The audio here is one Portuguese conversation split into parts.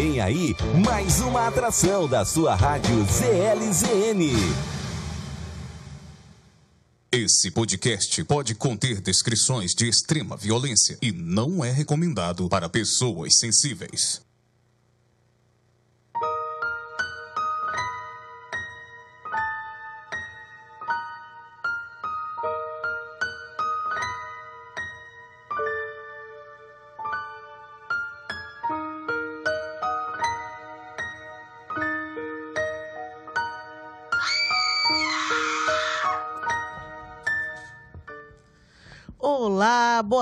Vem aí mais uma atração da sua rádio ZLZN. Esse podcast pode conter descrições de extrema violência e não é recomendado para pessoas sensíveis.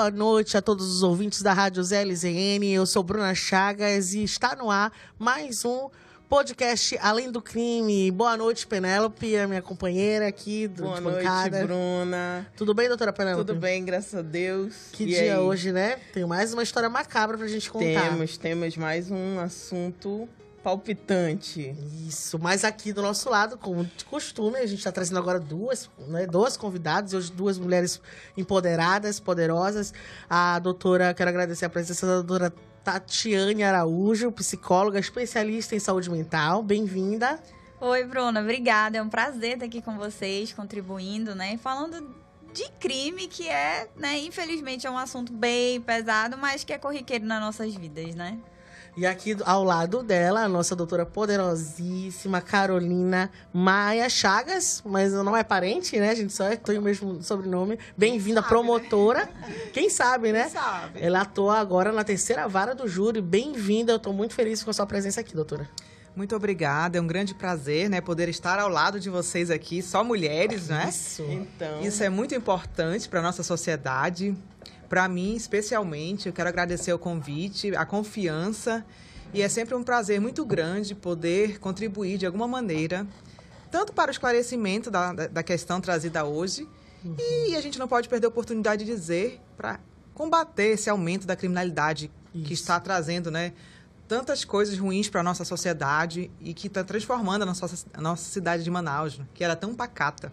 Boa noite a todos os ouvintes da Rádio ZLZN. Eu sou Bruna Chagas e está no ar mais um podcast Além do Crime. Boa noite, Penélope, a minha companheira aqui do Boa noite, bancada. Bruna. Tudo bem, doutora Penélope? Tudo bem, graças a Deus. Que E dia aí? hoje, né? Tem mais uma história macabra pra gente contar. Temos, temos mais um assunto palpitante. Isso, mas aqui do nosso lado, como de costume, a gente está trazendo agora duas, né, duas convidadas, hoje duas mulheres empoderadas, poderosas. A doutora, quero agradecer a presença da doutora Tatiane Araújo, psicóloga, especialista em saúde mental. Bem-vinda. Oi, Bruna, obrigada. É um prazer estar aqui com vocês, contribuindo, né? E Falando de crime, que é, né, infelizmente é um assunto bem pesado, mas que é corriqueiro nas nossas vidas, né? E aqui ao lado dela, a nossa doutora poderosíssima Carolina Maia Chagas, mas não é parente, né? A gente só tem o mesmo sobrenome. Bem-vinda, promotora. Quem sabe, né? sabe? Ela atua agora na terceira vara do júri. Bem-vinda, eu tô muito feliz com a sua presença aqui, doutora. Muito obrigada, é um grande prazer, né, poder estar ao lado de vocês aqui, só mulheres, né? Isso. Então, Isso é muito importante para nossa sociedade. Para mim, especialmente, eu quero agradecer o convite, a confiança, e é sempre um prazer muito grande poder contribuir de alguma maneira, tanto para o esclarecimento da, da, questão trazida hoje, e a gente não pode perder a oportunidade de dizer para combater esse aumento da criminalidade que Isso. está trazendo, né? Tantas coisas ruins para a nossa sociedade e que está transformando a nossa, a nossa cidade de Manaus, que era tão pacata.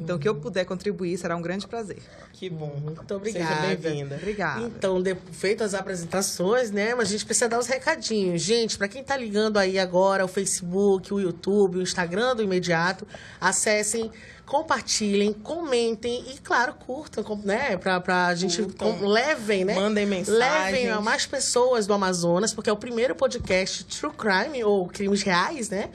Então, o que eu puder contribuir será um grande prazer. que bom. Muito obrigada. Seja bem-vinda. Obrigada. Então, de, feitas as apresentações, né? Mas a gente precisa dar os recadinhos. Gente, para quem tá ligando aí agora, o Facebook, o YouTube, o Instagram do Imediato, acessem, compartilhem, comentem e, claro, curtam, né? Pra, pra gente. Curtam. com- levem, né? Mandem mensagens. Levem a mais pessoas do Amazonas, porque é o primeiro podcast True Crime, ou crimes reais, né?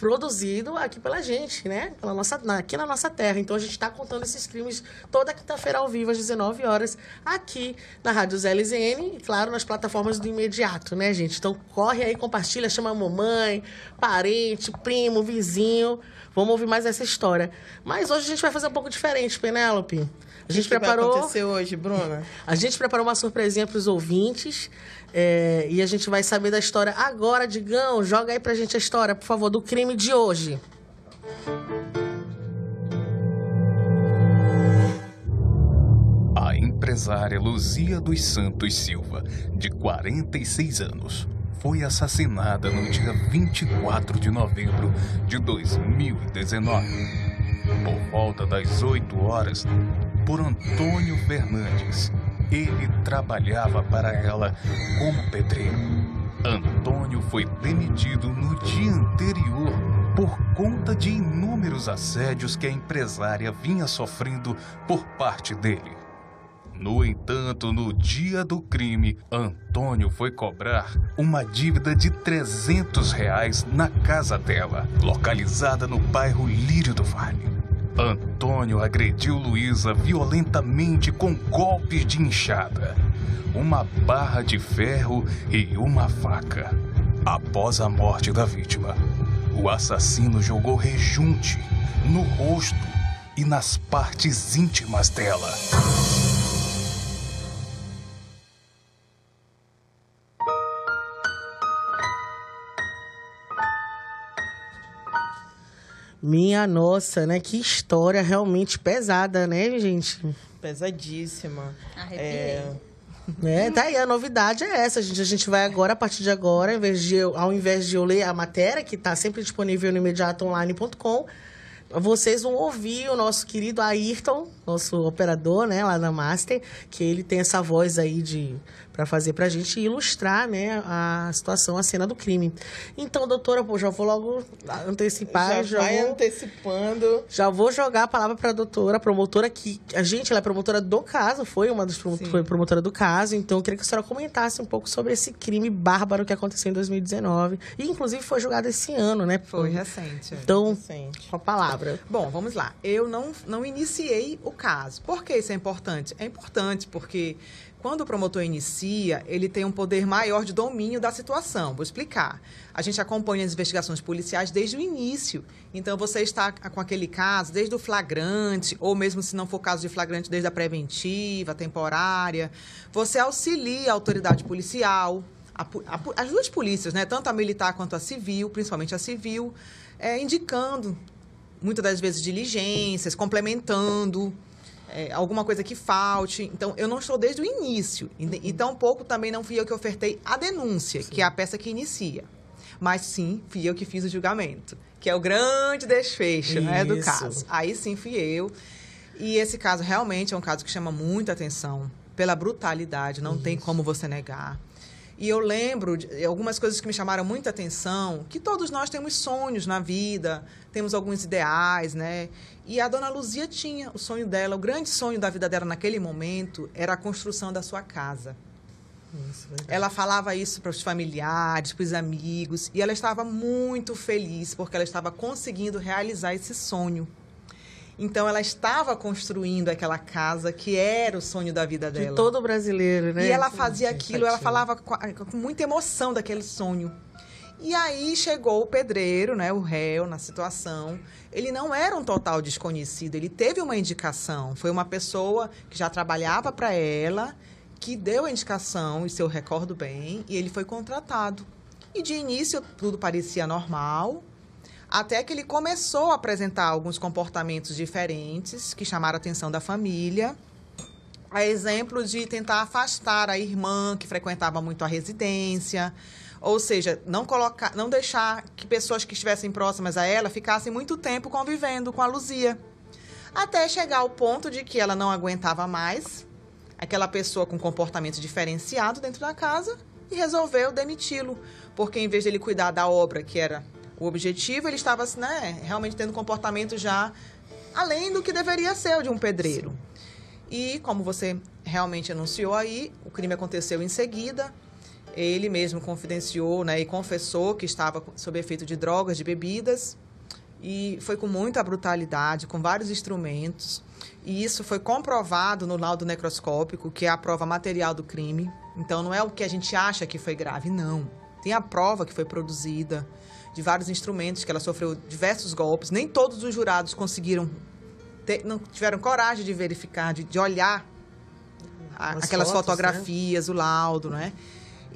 Produzido aqui pela gente, né? Pela nossa, aqui na nossa terra. Então a gente está contando esses crimes toda quinta-feira ao vivo, às 19 horas, aqui na Rádio ZLZN e, claro, nas plataformas do imediato, né, gente? Então corre aí, compartilha, chama a mamãe, parente, primo, vizinho. Vamos ouvir mais essa história. Mas hoje a gente vai fazer um pouco diferente, Penélope. A gente o que preparou. vai acontecer hoje, Bruna? A gente preparou uma surpresinha para os ouvintes é, e a gente vai saber da história agora, Digão. Joga aí pra gente a história, por favor, do crime de hoje. A empresária Luzia dos Santos Silva, de 46 anos, foi assassinada no dia 24 de novembro de 2019, por volta das 8 horas, por Antônio Fernandes. Ele trabalhava para ela como pedreiro. Antônio foi demitido no dia anterior por conta de inúmeros assédios que a empresária vinha sofrendo por parte dele. No entanto, no dia do crime, Antônio foi cobrar uma dívida de 300 reais na casa dela, localizada no bairro Lírio do Vale. Antônio agrediu Luísa violentamente com golpes de enxada, uma barra de ferro e uma faca. Após a morte da vítima, o assassino jogou rejunte no rosto e nas partes íntimas dela. Minha nossa, né? Que história realmente pesada, né, gente? Pesadíssima. Arrepiei. É, Né? Tá aí, a novidade é essa, gente. A gente vai agora, a partir de agora, ao invés de eu, ao invés de eu ler a matéria, que tá sempre disponível no imediatoonline.com, vocês vão ouvir o nosso querido Ayrton, nosso operador, né, lá na Master, que ele tem essa voz aí de para fazer para a gente ilustrar né, a situação, a cena do crime. Então, doutora, pô, já vou logo antecipar. Já, já vai vou, antecipando. Já vou jogar a palavra para a doutora, a promotora, que a gente ela é promotora do caso, foi uma das Sim. foi promotora do caso, então eu queria que a senhora comentasse um pouco sobre esse crime bárbaro que aconteceu em 2019. E, inclusive, foi julgado esse ano, né? Foi recente. é. Então, Recente. com a palavra. Bom, vamos lá. Eu não, não iniciei o caso. Por que isso é importante? É importante porque quando o promotor inicia, ele tem um poder maior de domínio da situação. Vou explicar. A gente acompanha as investigações policiais desde o início. Então, você está com aquele caso desde o flagrante, ou mesmo se não for caso de flagrante, desde a preventiva, temporária. Você auxilia a autoridade policial, a a as duas polícias, né? tanto a militar quanto a civil, principalmente a civil, é, indicando muitas das vezes diligências, complementando é, alguma coisa que falte. Então, eu não estou desde o início. E, e tampouco também não fui eu que ofertei a denúncia, que é a peça que inicia. Mas sim, fui eu que fiz o julgamento, que é o grande desfecho né, do Isso. caso. Aí sim fui eu. E esse caso realmente é um caso que chama muita atenção pela brutalidade, não tem como você negar. E eu lembro de algumas coisas que me chamaram muita atenção, que todos nós temos sonhos na vida, temos alguns ideais, né? E a dona Luzia tinha o sonho dela, o grande sonho da vida dela naquele momento era a construção da sua casa. Ela falava isso para os familiares, para os amigos, e ela estava muito feliz porque ela estava conseguindo realizar esse sonho. Então ela estava construindo aquela casa que era o sonho da vida De dela. todo brasileiro, né? E ela fazia aquilo, ela falava com, muita emoção daquele sonho. E aí chegou o pedreiro, né, o réu, na situação. Ele não era um total desconhecido, ele teve uma indicação. Foi uma pessoa que já trabalhava para ela, que deu a indicação, isso eu recordo bem, e ele foi contratado. E de início tudo parecia normal, até que ele começou a apresentar alguns comportamentos diferentes que chamaram a atenção da família. A exemplo de tentar afastar a irmã que frequentava muito a residência, ou seja, não colocar, não deixar que pessoas que estivessem próximas a ela ficassem muito tempo convivendo com a Luzia. Até chegar ao ponto de que ela não aguentava mais aquela pessoa com comportamento diferenciado dentro da casa e resolveu demiti-lo, porque em vez de ele cuidar da obra que era o objetivo, ele estava né, realmente tendo comportamento já além do que deveria ser o de um pedreiro. E como você realmente anunciou aí, o crime aconteceu em seguida. Ele mesmo confidenciou né, e confessou que estava sob efeito de drogas, de bebidas. E foi com muita brutalidade, com vários instrumentos. E isso foi comprovado no laudo necroscópico, que é a prova material do crime. Então não é o que a gente acha que foi grave, não. Tem a prova que foi produzida de vários instrumentos, que ela sofreu diversos golpes. Nem todos os jurados conseguiram, ter- não tiveram coragem de verificar, de, de olhar a- As aquelas fotos, fotografias, o laudo, né?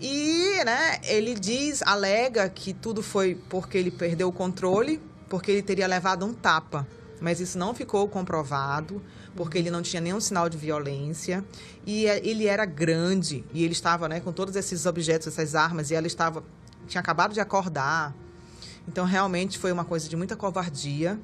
E, né, ele diz, alega que tudo foi porque ele perdeu o controle, porque ele teria levado um tapa. Mas isso não ficou comprovado, porque ele não tinha nenhum sinal de violência. E é- ele era grande, e ele estava, né, com todos esses objetos, essas armas, e ela estava tinha acabado de acordar. Então, realmente foi uma coisa de muita covardia.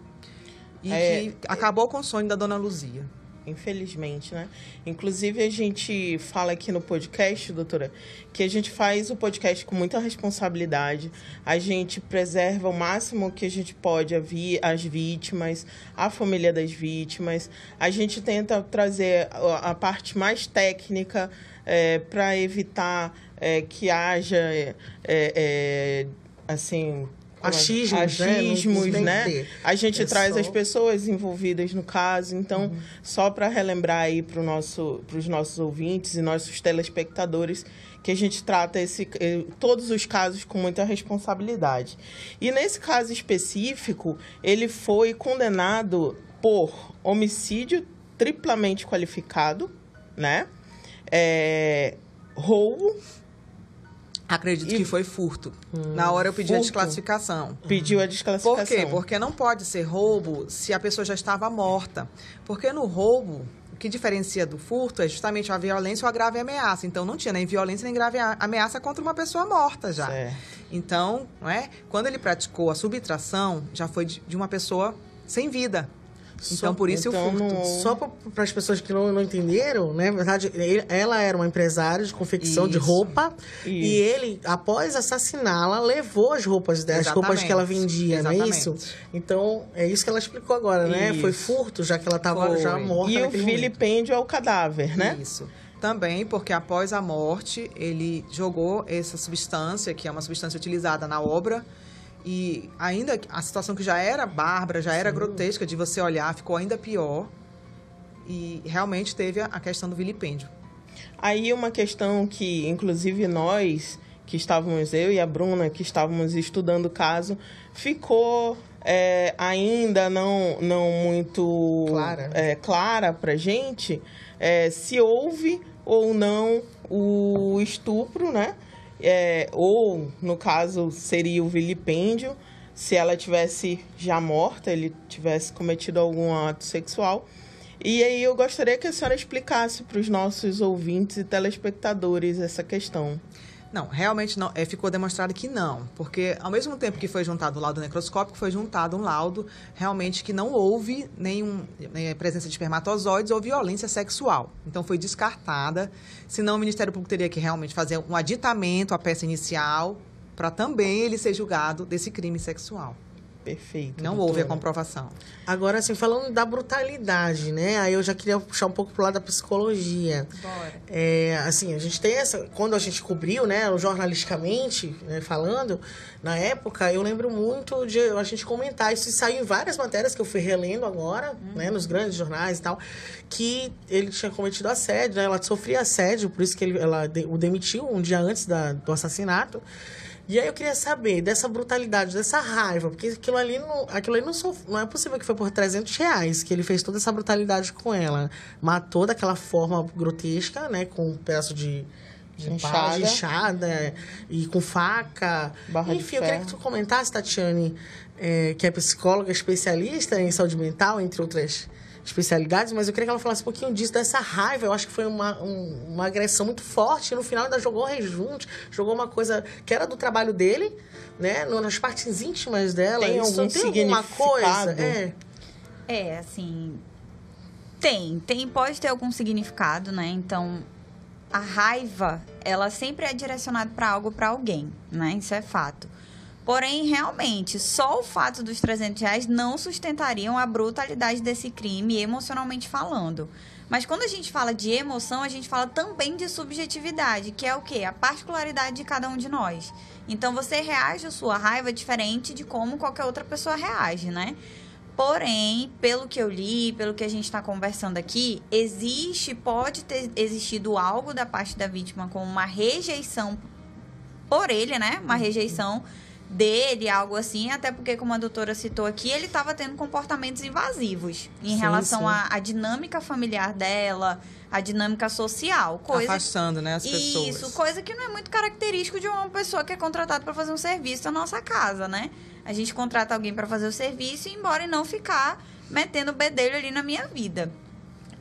E É, que acabou com o sonho da dona Luzia. Infelizmente, né? Inclusive, a gente fala aqui no podcast, doutora, que a gente faz o podcast com muita responsabilidade. A gente preserva o máximo que a gente pode as vítimas, a família das vítimas. A gente tenta trazer a, parte mais técnica para evitar é, que haja, é, é, assim... Achismos, né? Achismos, né? ter. A gente É traz só- as pessoas envolvidas no caso. Então, só para relembrar aí para nosso, os nossos ouvintes e nossos telespectadores que a gente trata esse, eh, todos os casos com muita responsabilidade. E nesse caso específico, ele foi condenado por homicídio triplamente qualificado, né? É, roubo, Acredito E- que foi furto. Na hora eu pedi a furto? desclassificação. pediu a Por desclassificação. quê? Porque não pode ser roubo se a pessoa já estava morta. Porque no roubo, o que diferencia do furto é justamente a violência ou a grave ameaça. Então não tinha nem violência nem grave a- ameaça contra uma pessoa morta já. Certo. Então, não é? quando ele praticou a subtração, já foi de uma pessoa sem vida. Então, por isso então, o furto. não- Só para as pessoas que não, não entenderam, né? Na verdade, ele- ela era uma empresária de confecção de Isso. roupa e ele, após assassiná-la, levou as roupas dela, as roupas que ela vendia, não é Exatamente. isso? Então, é isso que ela explicou agora, né? Isso. Foi furto, já que ela estava já morta E o momento. vilipêndio ao cadáver, né? Isso. Também porque após a morte, ele jogou essa substância, que é uma substância utilizada na obra, e ainda a situação que já era bárbara, já era grotesca de você olhar, ficou ainda pior. E realmente teve a questão do vilipêndio. Aí uma questão que, inclusive, nós, que estávamos, eu e a Bruna, que estávamos estudando o caso, ficou é, ainda não, não muito Clara. é, clara pra gente é, se houve ou não o estupro, né? É, ou, no caso, seria o vilipêndio, se ela tivesse já morta, ele tivesse cometido algum ato sexual. E aí eu gostaria que a senhora explicasse para os nossos ouvintes e telespectadores essa questão. Não, realmente não, é, ficou demonstrado que não, porque ao mesmo tempo que foi juntado o laudo necroscópico, foi juntado um laudo realmente que não houve nenhum eh, presença de espermatozoides ou violência sexual. Então foi descartada, senão o Ministério Público teria que realmente fazer um aditamento à peça inicial para também ele ser julgado desse crime sexual. Perfeito. Não doutora. houve a comprovação. Agora, assim, falando da brutalidade, né? Aí eu já queria puxar um pouco pro lado da psicologia. Bora. É, assim, a gente tem essa. Quando a gente cobriu, né, jornalisticamente, né, falando, na época, eu lembro muito de a gente comentar. Isso saiu em várias matérias que eu fui relendo agora, né, nos grandes jornais e tal, que ele tinha cometido assédio, né? Ela sofria assédio, por isso que ele, ela o demitiu um dia antes da, do assassinato. E aí eu queria saber dessa brutalidade, dessa raiva, porque aquilo ali não, aquilo ali não, não é possível que foi por 300 reais que ele fez toda essa brutalidade com ela. Matou daquela forma grotesca, né? Com um pedaço de, de Enxada. de enxada e com faca. Barra Enfim, eu queria que tu comentasse, Tatiane, é, que é psicóloga especialista em saúde mental, entre outras especialidades, mas eu queria que ela falasse um pouquinho disso, dessa raiva. Eu acho que foi uma, um- uma agressão muito forte. E no final ainda jogou rejunte, jogou uma coisa que era do trabalho dele, né? Nas partes íntimas dela. Tem Isso algum tem alguma coisa? significado? É. É, assim. Tem, tem, pode ter algum significado, né? Então, a raiva, ela sempre é direcionada para algo, para alguém, né? Isso é fato. Porém, realmente, só o fato dos 300 reais não sustentariam a brutalidade desse crime, emocionalmente falando. Mas quando a gente fala de emoção, a gente fala também de subjetividade, que é o quê? A particularidade de cada um de nós. Então, você reage à sua raiva diferente de como qualquer outra pessoa reage, né? Porém, pelo que eu li, pelo que a gente está conversando aqui, existe, pode ter existido algo da parte da vítima como uma rejeição por ele, né? Uma rejeição dele, algo assim, até porque, como a doutora citou aqui, ele estava tendo comportamentos invasivos em Sim, relação à dinâmica familiar dela, à dinâmica social, coisa Afastando, né, as pessoas. isso, coisa que não é muito característico de uma pessoa que é contratada para fazer um serviço na nossa casa, né? A gente contrata alguém para fazer o serviço embora e não ficar metendo bedelho ali na minha vida.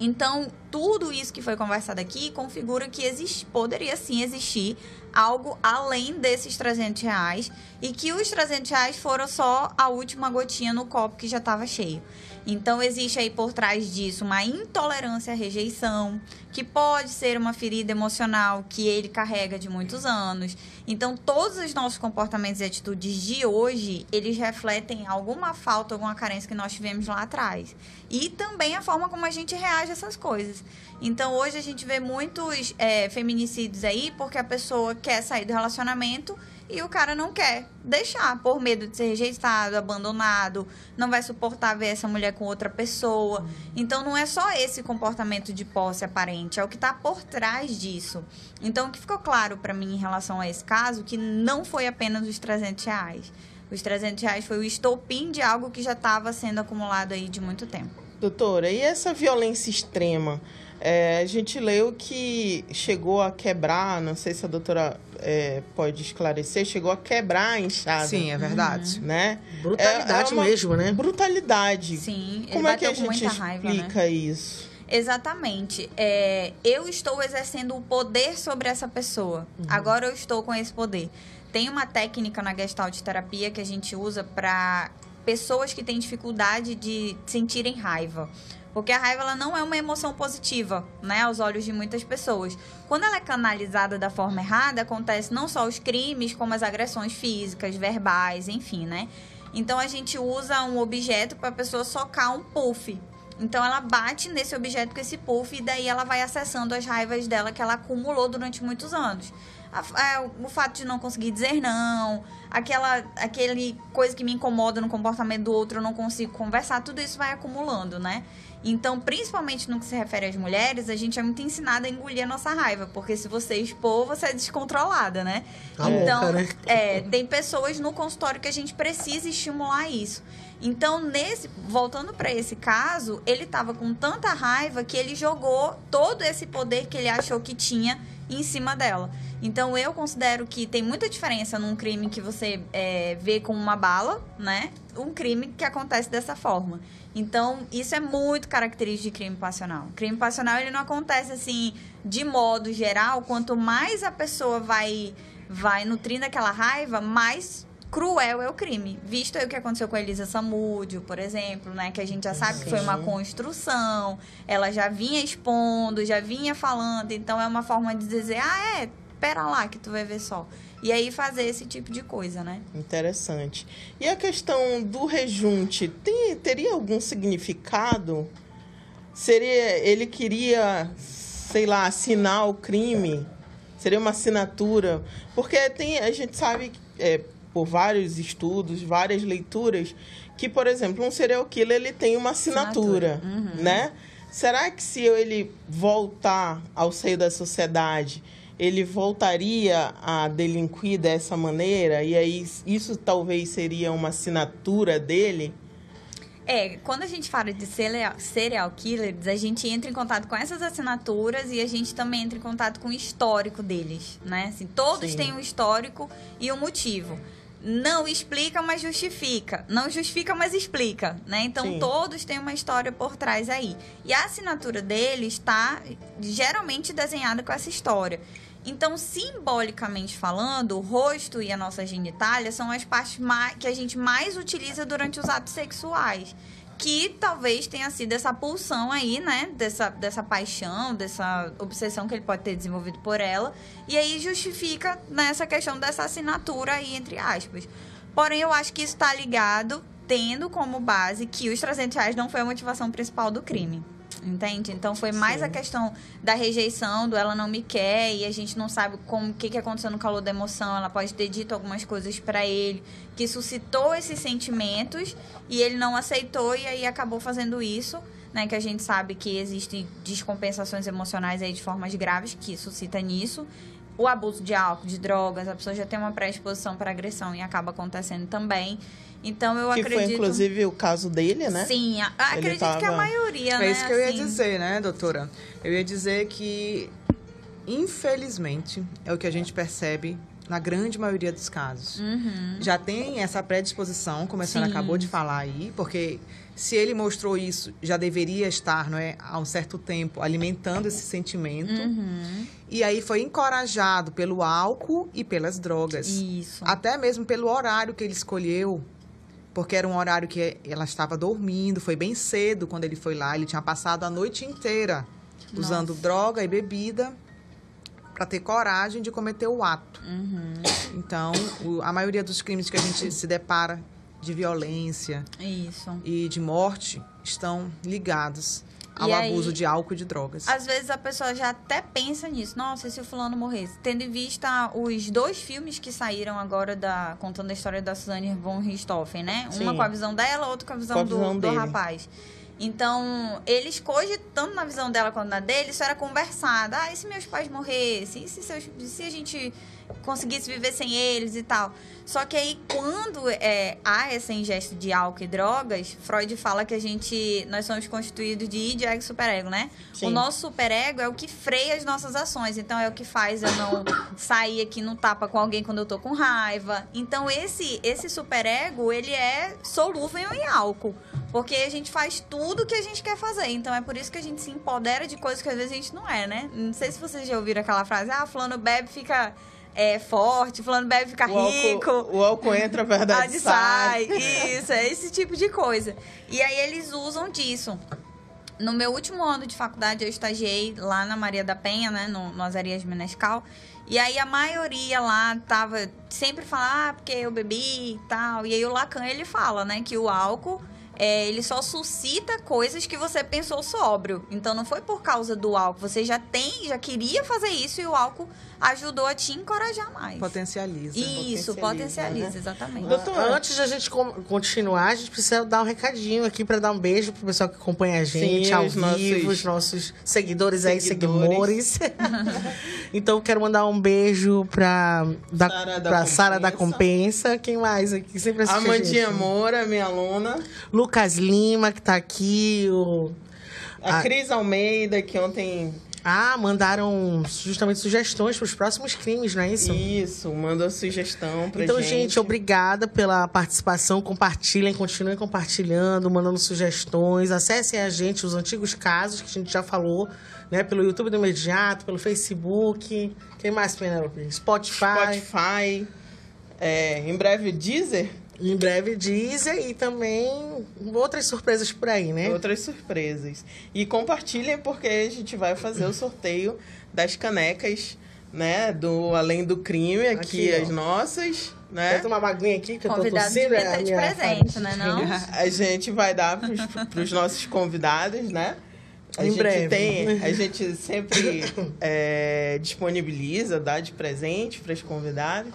Então, tudo isso que foi conversado aqui configura que existe, poderia sim existir algo além desses 300 reais e que os 300 reais foram só a última gotinha no copo que já estava cheio. Então, existe aí por trás disso uma intolerância à rejeição, que pode ser uma ferida emocional que ele carrega de muitos anos. Então, todos os nossos comportamentos e atitudes de hoje, eles refletem alguma falta, alguma carência que nós tivemos lá atrás. E também a forma como a gente reage a essas coisas. Então, hoje a gente vê muitos é, feminicídios aí porque a pessoa quer sair do relacionamento e o cara não quer deixar, por medo de ser rejeitado, abandonado, não vai suportar ver essa mulher com outra pessoa. Então não é só esse comportamento de posse aparente, é o que está por trás disso. Então o que ficou claro para mim em relação a esse caso, que não foi apenas os 300 reais. Os 300 reais foi o estopim de algo que já estava sendo acumulado aí de muito tempo. Doutora, e essa violência extrema? É, a gente leu que chegou a quebrar, não sei se a doutora é, pode esclarecer, chegou a quebrar a enxada. Sim, é verdade. Né? Brutalidade É- é mesmo, né? Brutalidade. Sim, ele Como é que a gente muita raiva, né? explica isso? Exatamente. É, eu estou exercendo o poder sobre essa pessoa. Agora eu estou com esse poder. Tem uma técnica na Gestalt terapia que a gente usa para pessoas que têm dificuldade de sentirem raiva. Porque a raiva ela não é uma emoção positiva, né, aos olhos de muitas pessoas. Quando ela é canalizada da forma errada, acontece não só os crimes, como as agressões físicas, verbais, enfim, né? Então a gente usa um objeto para a pessoa socar um puff. Então ela bate nesse objeto com esse puff e daí ela vai acessando as raivas dela que ela acumulou durante muitos anos. A, a, o fato de não conseguir dizer não, aquela aquele coisa que me incomoda no comportamento do outro, eu não consigo conversar, tudo isso vai acumulando, né? Então, principalmente no que se refere às mulheres, a gente é muito ensinada a engolir a nossa raiva, porque se você expor, você é descontrolada, né? Tá então, louca, né? é, tem pessoas no consultório que a gente precisa estimular isso. Então, nesse, voltando para esse caso, ele estava com tanta raiva que ele jogou todo esse poder que ele achou que tinha em cima dela. Então, eu considero que tem muita diferença num crime que você é, vê com uma bala, né? Um crime que acontece dessa forma. Então, isso é muito característico de crime passional. Crime passional, ele não acontece assim, de modo geral. Quanto mais a pessoa vai, vai nutrindo aquela raiva, mais cruel é o crime. Visto aí o que aconteceu com a Elisa Samúdio, por exemplo, né? Que a gente já sabe que foi uma construção. Ela já vinha expondo, já vinha falando. Então, é uma forma de dizer, ah, é, pera lá que tu vai ver só. E aí fazer esse tipo de coisa, né? Interessante. E a questão do rejunte, tem, teria algum significado? Seria, ele queria, sei lá, assinar o crime? Seria uma assinatura? Porque tem, a gente sabe, é, por vários estudos, várias leituras, que, por exemplo, um serial killer ele tem uma assinatura, né? Será que se ele voltar ao seio da sociedade, ele voltaria a delinquir dessa maneira? E aí isso talvez seria uma assinatura dele? É, quando a gente fala de serial, killers, a gente entra em contato com essas assinaturas e a gente também entra em contato com o histórico deles, né? Assim, todos Sim. têm um histórico e um motivo. Não explica, mas justifica. Não justifica, mas explica, né? Então, Sim. todos têm uma história por trás aí. E a assinatura deles está geralmente desenhada com essa história. Então, simbolicamente falando, o rosto e a nossa genitália são as partes que a gente mais utiliza durante os atos sexuais. Que talvez tenha sido essa pulsão aí, né? Dessa, dessa paixão, dessa obsessão que ele pode ter desenvolvido por ela. E aí justifica nessa questão dessa assinatura aí, entre aspas. Porém, eu acho que isso está ligado, tendo como base que os 300 reais não foi a motivação principal do crime. Entende? Então foi mais Sim. a questão da rejeição, do ela não me quer, e a gente não sabe como o que, que aconteceu no calor da emoção. Ela pode ter dito algumas coisas pra ele que suscitou esses sentimentos e ele não aceitou e aí acabou fazendo isso, né? Que a gente sabe que existem descompensações emocionais aí de formas graves que suscita nisso. O abuso de álcool, de drogas, a pessoa já tem uma predisposição para agressão e acaba acontecendo também. Então eu que acredito. foi inclusive o caso dele, né? Sim, a- acredito que a tava- maioria, né? É isso que eu ia assim, dizer, né, doutora? Eu ia dizer que, infelizmente, é o que a gente percebe na grande maioria dos casos. Uhum. Já tem essa predisposição, como a senhora Sim. acabou de falar aí, porque se ele mostrou isso, já deveria estar, não é, há um certo tempo, alimentando esse sentimento. Uhum. E aí foi encorajado pelo álcool e pelas drogas. Isso. Até mesmo pelo horário que ele escolheu, porque era um horário que ela estava dormindo, foi bem cedo quando ele foi lá, ele tinha passado a noite inteira usando Nossa. droga e bebida para ter coragem de cometer o ato. Uhum. Então, o- a maioria dos crimes que a gente se depara de violência Isso. e de morte estão ligados ao E aí- abuso de álcool e de drogas. Às vezes a pessoa já até pensa nisso. Nossa, e se o fulano morresse? Tendo em vista os dois filmes que saíram agora da contando a história da Suzanne von Richthofen, né? Uma Sim. com a visão dela, outra com a visão, Com a do, visão do dele. rapaz. Então, eles cogitando na visão dela quanto na dele, isso era conversado. Ah, e se meus pais morressem? E se, seus, se a gente conseguisse viver sem eles e tal? Só que aí, quando é, há essa ingesta de álcool e drogas, Freud fala que a gente... Nós somos constituídos de id, ego e superego, né? Sim. O nosso superego é o que freia as nossas ações. Então, é o que faz eu não sair aqui no tapa com alguém quando eu tô com raiva. Então, esse, esse superego, ele é solúvel em álcool. Porque a gente faz tudo que a gente quer fazer. Então, é por isso que a gente se empodera de coisas que às vezes a gente não é, né? Não sei se vocês já ouviram aquela frase. Ah, fulano bebe, fica... é forte, fulano bebe fica O rico. álcool, o álcool entra, a verdade Verdade sai. sai. Isso, é esse tipo de coisa. E aí eles usam disso. No meu último ano de faculdade, eu estagiei lá na Maria da Penha, né? No, no Azarias Menescal. E aí a maioria lá tava sempre falando, ah, porque eu bebi e tal. E aí o Lacan, ele fala, né, que o álcool, é, ele só suscita coisas que você pensou sóbrio. Então não foi por causa do álcool. Você já tem, já queria fazer isso e o álcool ajudou a te encorajar mais. Potencializa. Isso, Potencializa, potencializa, né? exatamente. Doutor, Antes de a gente continuar, a gente precisa dar um recadinho aqui para dar um beijo pro pessoal que acompanha a gente Sim, ao os vivo, nossos os nossos seguidores, aí, seguidores. seguidores. então, quero mandar um beijo pra, da, Sara da pra Sara da Compensa. Quem mais aqui? Sempre assiste a Amandinha gente. Moura, minha aluna. Lucas Lima, que tá aqui. O... A Ah. Cris Almeida, que ontem. Ah, mandaram justamente sugestões para os próximos crimes, não é isso? Isso, mandou sugestão pra Então, gente. gente, obrigada pela participação. Compartilhem, continuem compartilhando, mandando sugestões. Acessem a gente, os antigos casos que a gente já falou, né? Pelo YouTube do Imediato, pelo Facebook. Quem mais, Penelope? Spotify. Spotify. é, em breve, Deezer. Em breve, Deezer e também outras surpresas por aí, né? Outras surpresas. E compartilhem porque a gente vai fazer o sorteio das canecas, né? Do Além do Crime, aqui, Aqui, ó. as nossas, né? Quer tomar uma aguinha aqui que eu tô Convidado tossindo? devia é de presente, né, não? A gente vai dar para os nossos convidados, né? A Em gente breve. tem, a gente sempre é, disponibiliza, dá de presente para os convidados.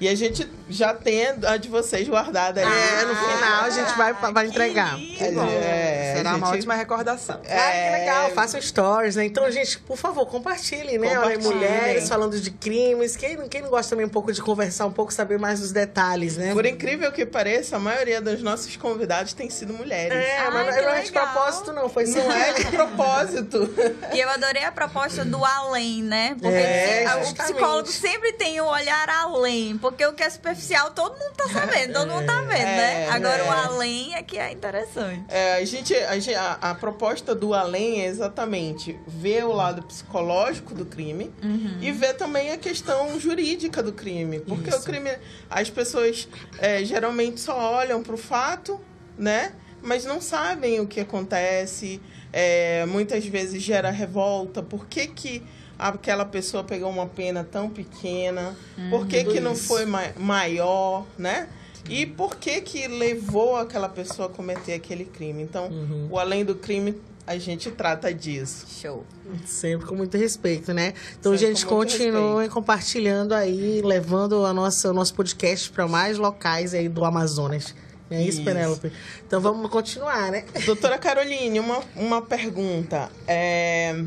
E a gente já tem a de vocês guardada aí. É, no final a gente vai, vai entregar. Que bom. É, Será a uma gente- ótima recordação. Ah, que legal, façam stories, né? Então, gente, por favor, compartilhem, né? Olha, mulheres falando de crimes. Quem, quem não gosta também um pouco de conversar, um pouco, saber mais dos detalhes, né? Por incrível que pareça, a maioria dos nossos convidados tem sido mulheres. É, Ai, mas não é de propósito, não. Foi Não é de propósito. E eu adorei a proposta do além, né? Porque É, o psicólogo sempre tem o olhar além. Porque o que é superficial, todo mundo tá sabendo, todo mundo tá vendo, né? É, Agora o é. além é que é interessante. É, a, gente, a, gente- a- a proposta do além é exatamente ver o lado psicológico do crime e ver também a questão jurídica do crime. Porque o crime, as pessoas é, geralmente só olham para o fato, né? Mas não sabem o que acontece. É, muitas vezes gera revolta. Por que, que aquela pessoa pegou uma pena tão pequena? Por que, que não Isso. foi ma- maior, né? E por que que levou aquela pessoa a cometer aquele crime? Então, o além do crime, a gente trata disso. Show. Sempre com muito respeito, né? Então, Sempre gente, continuem compartilhando aí, levando a nossa, o nosso podcast para mais locais aí do Amazonas. É isso, Isso. Penélope? Então, vamos continuar, né? Doutora Caroline, uma, uma pergunta. É,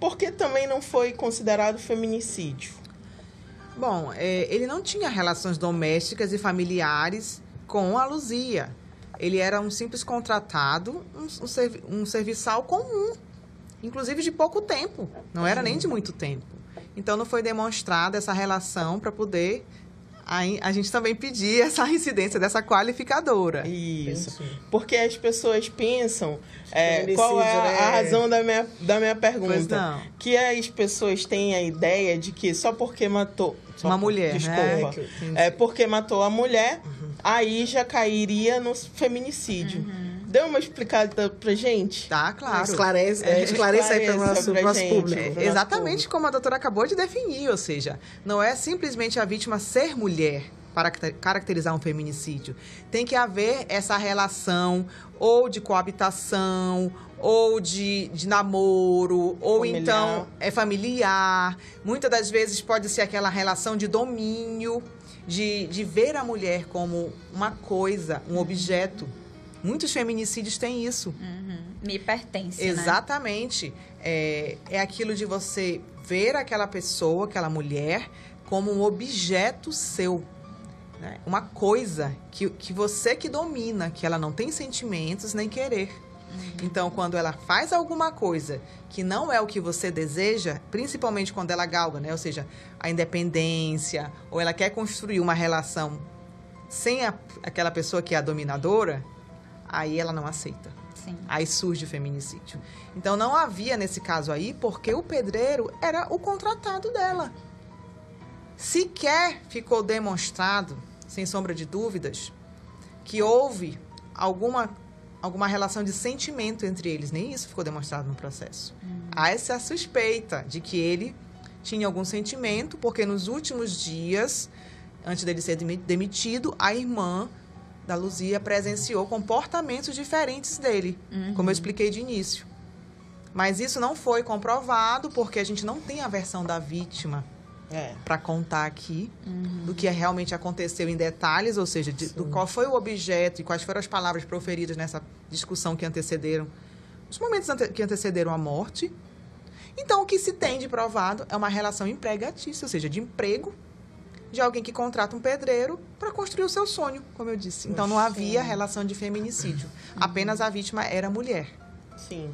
por que também não foi considerado feminicídio? Bom, é, ele não tinha relações domésticas e familiares com a Luzia. Ele era um simples contratado, um, um, servi- um serviçal comum, inclusive de pouco tempo, não era nem de muito tempo. Então não foi demonstrada essa relação para poder a gente também pedir essa incidência dessa qualificadora. Isso. Porque as pessoas pensam. é, qual é a, né? a razão da minha, da minha pergunta? Pois não. Que as pessoas têm a ideia de que só porque matou. só Uma por- mulher, né? Desculpa. Entendi. É porque matou a mulher, Uhum. aí já cairia no feminicídio. Deu uma explicada pra gente? Tá, claro. Esclarece, é, esclareça aí para o nosso, pra nosso gente. público. É, Exatamente público. como a doutora acabou de definir, ou seja, não é simplesmente a vítima ser mulher para caracter- caracterizar um feminicídio. Tem que haver essa relação ou de coabitação, ou de, de namoro, ou Familiar. então é familiar. Muitas das vezes pode ser aquela relação de domínio, de, de ver a mulher como uma coisa, um objeto. Muitos feminicídios têm isso. Uhum. Me pertence, né? Exatamente. É, é aquilo de você ver aquela pessoa, aquela mulher, como um objeto seu. né? Uma coisa que, que você que domina, que ela não tem sentimentos nem querer. Então, quando ela faz alguma coisa que não é o que você deseja, principalmente quando ela galga, né? Ou seja, a independência, ou ela quer construir uma relação sem a- aquela pessoa que é a dominadora, aí ela não aceita. Sim. Aí surge o feminicídio. Então não havia nesse caso aí, porque o pedreiro era o contratado dela. Sequer ficou demonstrado, sem sombra de dúvidas, que houve alguma, alguma relação de sentimento entre eles. Nem isso ficou demonstrado no processo. Há essa suspeita de que ele tinha algum sentimento, porque nos últimos dias, antes dele ser demi- demitido, a irmã da Luzia presenciou comportamentos diferentes dele, como eu expliquei de início. Mas isso não foi comprovado porque a gente não tem a versão da vítima É. para contar aqui do que realmente aconteceu em detalhes, ou seja, de- do qual foi o objeto e quais foram as palavras proferidas nessa discussão que antecederam os momentos ante- que antecederam a morte. Então, o que se tem de provado é uma relação empregatícia, ou seja, de emprego de alguém que contrata um pedreiro para construir o seu sonho, como eu disse. Então, não havia relação de feminicídio. Apenas a vítima era mulher. Sim.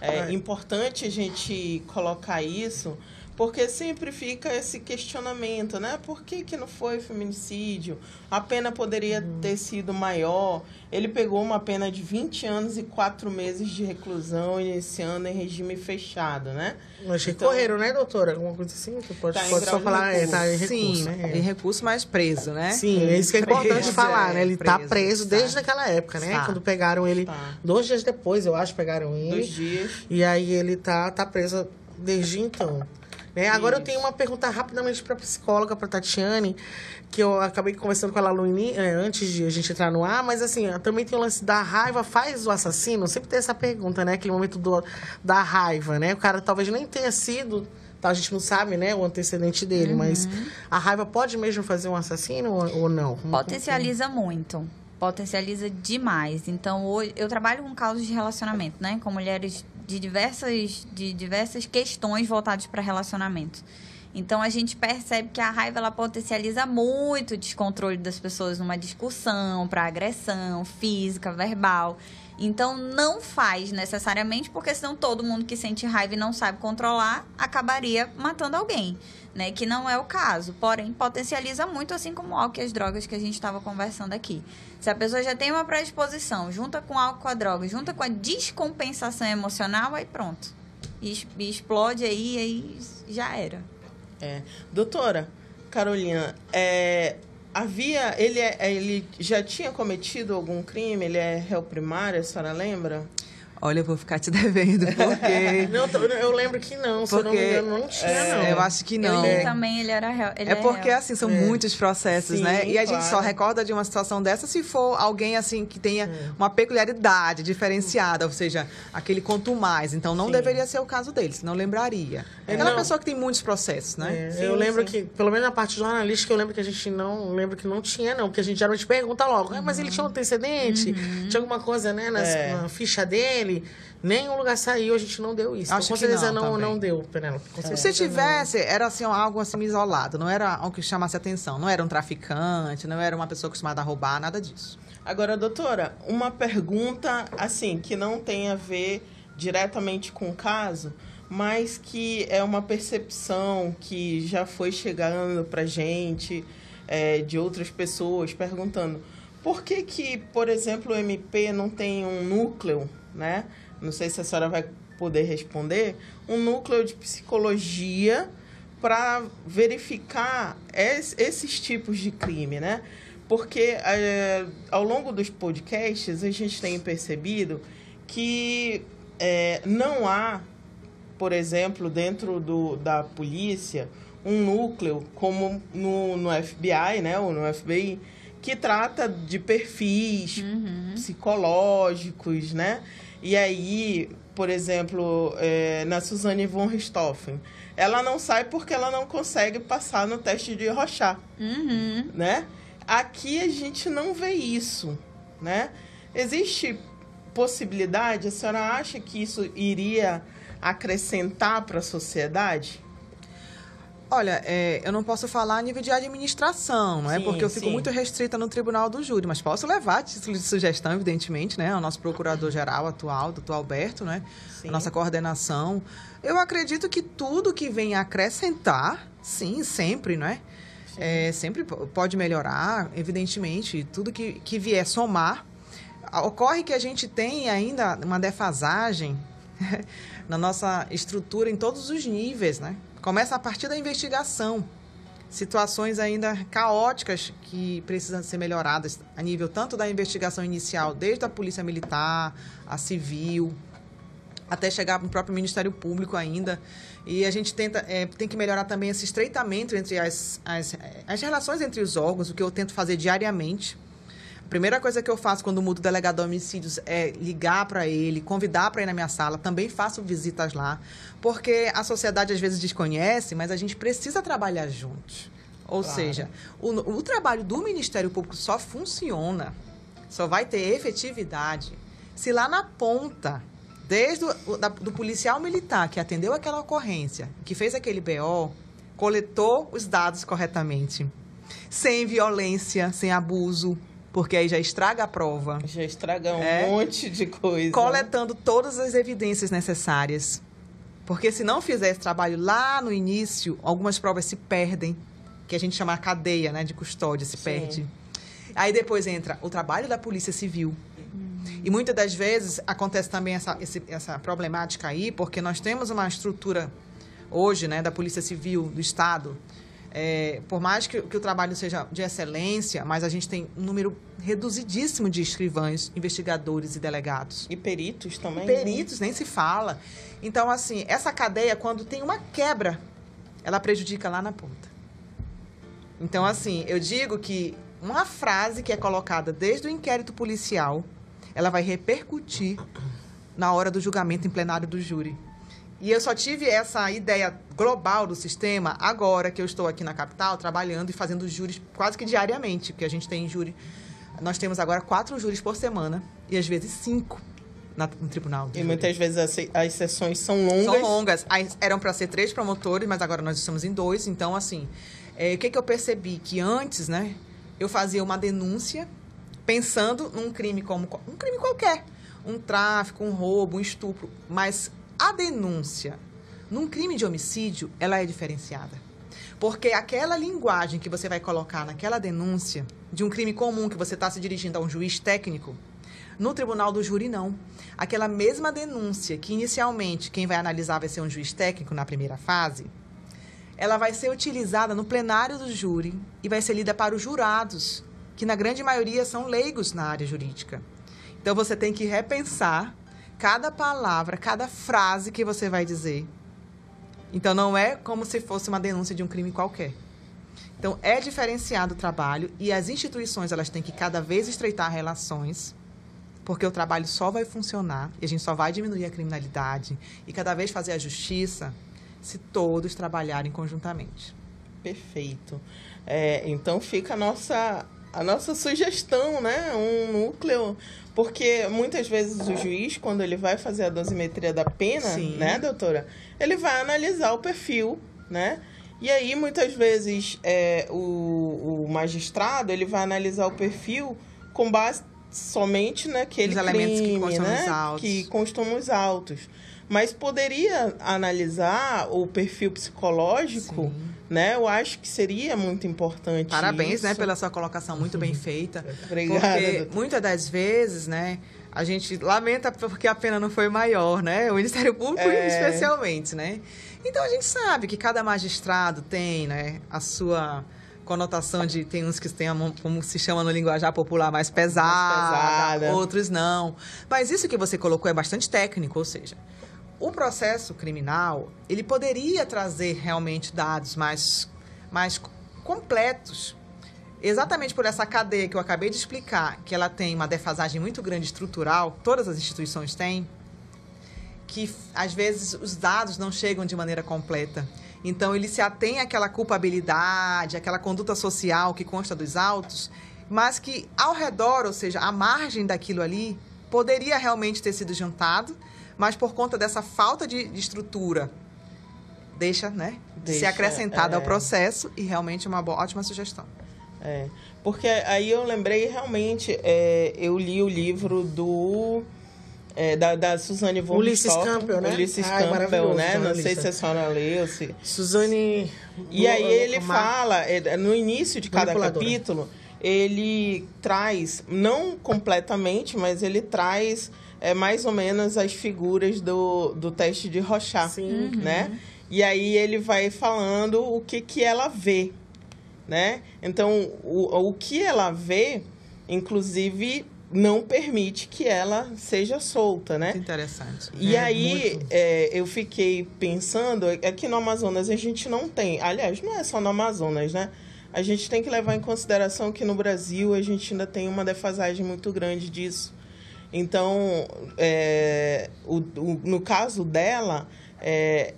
É importante a gente colocar isso, porque sempre fica esse questionamento, né? Por que, que não foi feminicídio? A pena poderia ter sido maior. Ele pegou uma pena de 20 anos e 4 meses de reclusão, iniciando em regime fechado, né? Mas Então- recorreram, né, doutora? Alguma coisa assim? Tu pode, Tá pode só falar, é, tá em Sim, recurso, né? em recurso, mas preso, né? Sim, é isso que é importante Preso, falar, é, né? Ele tá preso, preso tá. desde aquela época, né? Tá. Quando pegaram ele, Tá. dois dias depois, eu acho, pegaram ele. Dois dias. E aí ele tá, tá preso desde então. Né? Agora eu tenho uma pergunta rapidamente para psicóloga, para Tatiane, que eu acabei conversando com ela no eh, antes de a gente entrar no ar, mas assim, também tem o lance da raiva, faz o assassino? Sempre tem essa pergunta, né? Aquele momento do, da raiva, né? O cara talvez nem tenha sido, tá? a gente não sabe, né, o antecedente dele, mas a raiva pode mesmo fazer um assassino ou, ou não? Potencializa muito. Potencializa demais. Então, hoje eu trabalho com causas de relacionamento, né? Com mulheres de diversas, de diversas questões voltadas para relacionamento. Então, a gente percebe que a raiva ela potencializa muito o descontrole das pessoas numa discussão, para agressão física, verbal. Então, não faz necessariamente, porque senão todo mundo que sente raiva e não sabe controlar acabaria matando alguém, né? Que não é o caso. Porém, potencializa muito, assim como o álcool e as drogas que a gente estava conversando aqui. Se a pessoa já tem uma predisposição, junta com álcool com a droga, junta com a descompensação emocional, aí pronto. Es- explode aí, aí já era. É. Doutora Carolina, é, havia. Ele, é- ele já tinha cometido algum crime? Ele é réu primário, a senhora lembra? Olha, eu vou ficar te devendo, porque... Não, eu- lembro que não, se eu não me Porque, engano, não tinha, é, não. eu acho que não. Eu li também, ele era réu. Ele É porque, réu. assim, são muitos processos, Sim, né? E a gente só recorda de uma situação dessa se for alguém, assim, que tenha uma peculiaridade diferenciada, ou seja, aquele quanto mais. Então, não Sim. deveria ser o caso dele, senão lembraria. É, Aquela não. pessoa que tem muitos processos, né? É, Sim, eu lembro sim. que, pelo menos na parte jornalística, eu lembro que a gente não lembro que não tinha, não, porque a gente geralmente pergunta logo, "Ah, mas ele tinha um antecedente, tinha alguma coisa, né, nas- É. na ficha dele, nenhum lugar saiu, a gente não deu isso. Acho então, com que certeza não não, não deu, Penélope. com Se tivesse, era assim, algo assim isolado, não era algo que chamasse atenção. Não era um traficante, não era uma pessoa acostumada a roubar, nada disso. Agora, doutora, uma pergunta assim que não tem a ver diretamente com o caso, mas que é uma percepção que já foi chegando pra gente é, de outras pessoas perguntando por que que, por exemplo, o MP não tem um núcleo, né? Não sei se a senhora vai poder responder, um núcleo de psicologia para verificar es- esses tipos de crime, né? Porque eh, ao longo dos podcasts a gente tem percebido que eh, não há, por exemplo, dentro do, da polícia, um núcleo como no, no FBI, né? Ou no FBI, que trata de perfis psicológicos, né? E aí, por exemplo, eh, na Suzane von Richthofen, ela não sai porque ela não consegue passar no teste de Rorschach Uhum. né? Aqui a gente não vê isso, né? Existe possibilidade, a senhora acha que isso iria acrescentar para a sociedade? Olha, é, eu não posso falar a nível de administração, não é? Sim, Porque eu fico sim. muito restrita no tribunal do júri, mas posso levar título de sugestão, evidentemente, né? Ao nosso procurador-geral atual, doutor Alberto, né? Sim. A nossa coordenação. Eu acredito que tudo que vem acrescentar, sim, sempre, não é? É, sempre po- pode melhorar, evidentemente, tudo que, que vier somar. Ocorre que a gente tem ainda uma defasagem na nossa estrutura em todos os níveis, né? Começa a partir da investigação. situações ainda caóticas que precisam ser melhoradas a nível tanto da investigação inicial, desde a polícia militar, a civil, até chegar no próprio Ministério Público ainda. E a gente tenta, é, tem que melhorar também esse estreitamento entre as, as, as relações entre os órgãos, o que eu tento fazer diariamente. A primeira coisa que eu faço quando mudo o delegado de homicídios é ligar para ele, convidar para ir na minha sala. Também faço visitas lá, porque a sociedade às vezes desconhece, mas a gente precisa trabalhar juntos. Ou claro. seja, o, o trabalho do Ministério Público só funciona, só vai ter efetividade se lá na ponta desde o da, do policial militar que atendeu aquela ocorrência, que fez aquele BO, coletou os dados corretamente, sem violência, sem abuso, porque aí já estraga a prova. Já estraga um é, monte de coisa. Coletando todas as evidências necessárias. Porque se não fizer esse trabalho lá no início, algumas provas se perdem, que a gente chama a cadeia né, de custódia, se Sim. perde. Aí depois entra o trabalho da Polícia Civil, e muitas das vezes acontece também essa, esse, essa problemática aí, porque nós temos uma estrutura hoje, né, da Polícia Civil do Estado, é, por mais que, que, o trabalho seja de excelência, mas a gente tem um número reduzidíssimo de escrivães, investigadores e delegados. E peritos também. E peritos, né? nem se fala. Então, assim, essa cadeia, quando tem uma quebra, ela prejudica lá na ponta. Então, assim, eu digo que uma frase que é colocada desde o inquérito policial ela vai repercutir na hora do julgamento em plenário do júri. E eu só tive essa ideia global do sistema agora que eu estou aqui na capital trabalhando e fazendo júris quase que diariamente, porque a gente tem júri. Nós temos agora quatro júris por semana e às vezes cinco na, no tribunal. E júri. muitas vezes as, as, sessões são longas. São longas. Eram para ser três promotores, mas agora nós estamos em dois. Então, assim, é, o que, que eu percebi? Que antes, né, eu fazia uma denúncia pensando num crime como um crime qualquer, um tráfico, um roubo, um estupro, mas a denúncia num crime de homicídio, ela é diferenciada. Porque aquela linguagem que você vai colocar naquela denúncia de um crime comum que você está se dirigindo a um juiz técnico, no tribunal do júri, não. Aquela mesma denúncia que inicialmente quem vai analisar vai ser um juiz técnico na primeira fase, ela vai ser utilizada no plenário do júri e vai ser lida para os jurados que na grande maioria são leigos na área jurídica. Então você tem que repensar cada palavra, cada frase que você vai dizer. Então não é como se fosse uma denúncia de um crime qualquer. Então é diferenciado o trabalho e as instituições elas têm que cada vez estreitar relações, porque o trabalho só vai funcionar e a gente só vai diminuir a criminalidade e cada vez fazer a justiça se todos trabalharem conjuntamente. Perfeito. É, então fica a nossa a nossa sugestão, né? Um núcleo. Porque muitas vezes o juiz, quando ele vai fazer a dosimetria da pena, Sim. né, doutora? Ele vai analisar o perfil, né? E aí, muitas vezes, é, o, o magistrado, ele vai analisar o perfil com base somente naquele Os crime, que constam né? Autos. Que constam os autos. Mas poderia analisar o perfil psicológico... Sim né? Eu acho que seria muito importante. Parabéns, né, isso. né, pela sua colocação muito bem feita. Obrigada. Porque doutor. muitas das vezes, né, a gente lamenta porque a pena não foi maior, né? O Ministério Público é... especialmente, né? Então a gente sabe que cada magistrado tem, né, a sua conotação de tem uns que têm a mão, como se chama no linguajar popular, mais pesada, mais pesada, outros não. Mas isso que você colocou é bastante técnico, ou seja, o processo criminal, ele poderia trazer realmente dados mais, mais completos. Exatamente por essa cadeia que eu acabei de explicar, que ela tem uma defasagem muito grande estrutural, todas as instituições têm, que às vezes os dados não chegam de maneira completa. Então ele se atém àquela culpabilidade, àquela conduta social que consta dos autos, mas que ao redor, ou seja, à margem daquilo ali, poderia realmente ter sido juntado mas por conta dessa falta de, de estrutura, deixa, né, deixa, ser acrescentada é... ao processo e realmente é uma boa, ótima sugestão. É, porque aí eu lembrei realmente, é, eu li o livro do é, da, da Suzane von Ulisses Campbell, né? Ulisses Ai, Campbell, né? Não sei se a senhora leu. Se... Suzane... E aí ele fala, é, no início de cada capítulo, ele traz, não completamente, mas ele traz é mais ou menos as figuras do, do teste de Rochat, Sim. né? Uhum. E aí ele vai falando o que, que ela vê. né? Então, o, o que ela vê, inclusive, não permite que ela seja solta, né? Muito interessante. E É, aí, muito. é, eu fiquei pensando, aqui no Amazonas a gente não tem, aliás, não é só no Amazonas, né? A gente tem que levar em consideração que no Brasil a gente ainda tem uma defasagem muito grande disso. Então, é, o, o- no caso dela, é,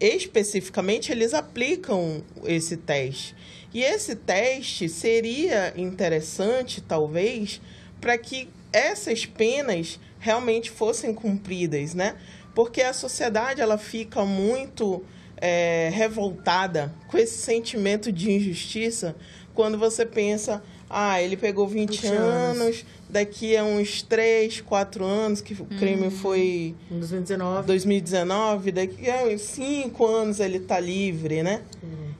especificamente, eles aplicam esse teste. E esse teste seria interessante, talvez, para que essas penas realmente fossem cumpridas, né? Porque a sociedade ela fica muito é, revoltada com esse sentimento de injustiça quando você pensa, ah, ele pegou 20, 20 anos, anos. Daqui a uns 3, 4 anos que o crime foi Em 2019. 2019, daqui a uns 5 anos ele tá livre, né?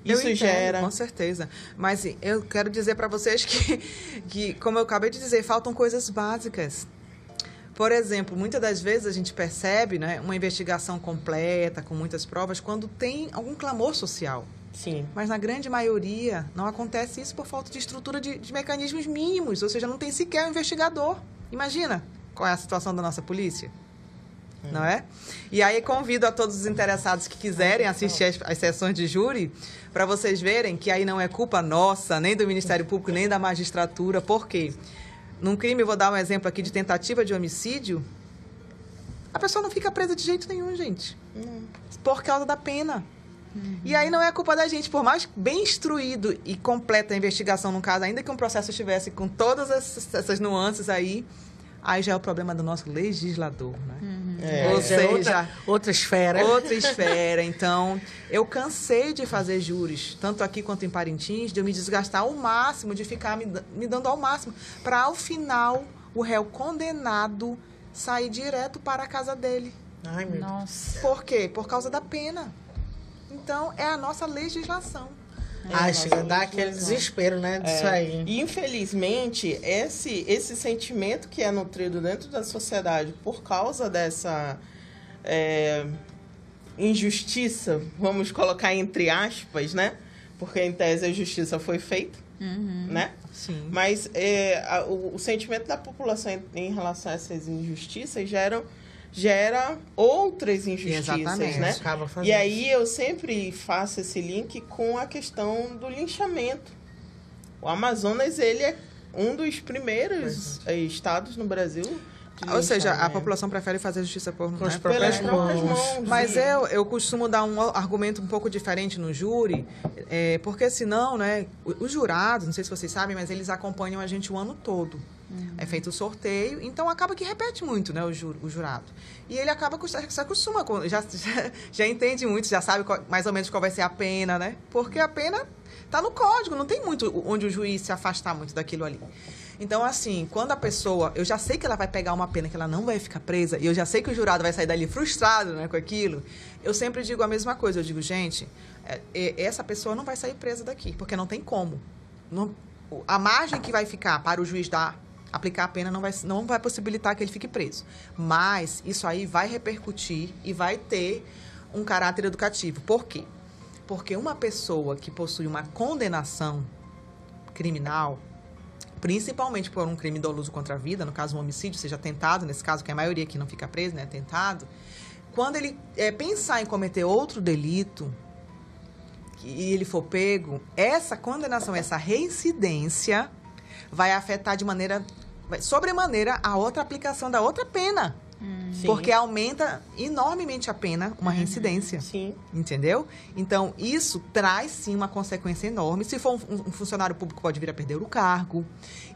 Eu Isso entendo, gera. Com certeza. Mas eu quero dizer para vocês que, que, como eu acabei de dizer, faltam coisas básicas. Por exemplo, muitas das vezes a gente percebe né, uma investigação completa, com muitas provas, quando tem algum clamor social. Sim. Mas na grande maioria não acontece isso por falta de estrutura de, de mecanismos mínimos, ou seja, não tem sequer um investigador. Imagina qual é a situação da nossa polícia. Não é? E aí convido a todos os interessados que quiserem assistir as, as sessões de júri para vocês verem que aí não é culpa nossa, nem do Ministério Público, nem da magistratura. Por quê? Num crime, vou dar um exemplo aqui de tentativa de homicídio, a pessoa não fica presa de jeito nenhum, gente. Por causa da pena. E aí não é culpa da gente, por mais bem instruído e completa a investigação no caso, ainda que um processo estivesse com todas essas, nuances aí, aí já é o problema do nosso legislador, né? É. Ou é outra, seja, outra esfera. outra esfera. Então, eu cansei de fazer júris, tanto aqui quanto em Parintins, de eu me desgastar ao máximo, de ficar me, me dando ao máximo, para ao final o réu condenado sair direto para a casa dele. Ai, meu Deus. Nossa. Por quê? Por causa da pena. Então, é a nossa legislação. Ai, nossa, chega a dar muito aquele desespero, né? Disso aí. E infelizmente, esse, esse sentimento que é nutrido dentro da sociedade por causa dessa é, injustiça, vamos colocar entre aspas, né? Porque em tese a justiça foi feita, né? Sim. Mas é, a- o, o sentimento da população em, em relação a essas injustiças gera, gera outras injustiças, Exatamente. né? Acaba fazendo E aí eu sempre faço esse link com a questão do linchamento. O Amazonas, ele é um dos primeiros eh, estados no Brasil. Ou seja, a população prefere fazer justiça por Com as né? próprias Pelas próprias mãos. mãos. Mas eu, eu costumo dar um argumento um pouco diferente no júri, é, porque senão, né, o- os jurados, não sei se vocês sabem, mas eles acompanham a gente o ano todo. É feito o sorteio, então acaba que repete muito, né, o, ju- o jurado. E ele acaba se acostuma, com, já, já, já entende muito, já sabe qual- mais ou menos qual vai ser a pena, né? Porque a pena tá no código, não tem muito onde o juiz se afastar muito daquilo ali. Então, assim, quando a pessoa. Eu já sei que ela vai pegar uma pena que ela não vai ficar presa, e eu já sei que o jurado vai sair dali frustrado né, com aquilo. Eu sempre digo a mesma coisa. Eu digo, gente, é, essa pessoa não vai sair presa daqui, porque não tem como. Não- a margem que vai ficar para o juiz dar, aplicar a pena, não vai, não vai possibilitar que ele fique preso. Mas isso aí vai repercutir e vai ter um caráter educativo. Por quê? Porque uma pessoa que possui uma condenação criminal, principalmente por um crime doloso contra a vida, no caso um homicídio, seja tentado, nesse caso que a maioria aqui não fica presa, né, tentado, quando ele é, pensar em cometer outro delito e ele for pego, essa condenação, essa reincidência vai afetar de maneira sobremaneira a outra aplicação da outra pena, Sim. porque aumenta enormemente a pena uma reincidência. Sim. Entendeu? Então, isso traz sim uma consequência enorme. Se for um, um funcionário público, pode vir a perder o cargo.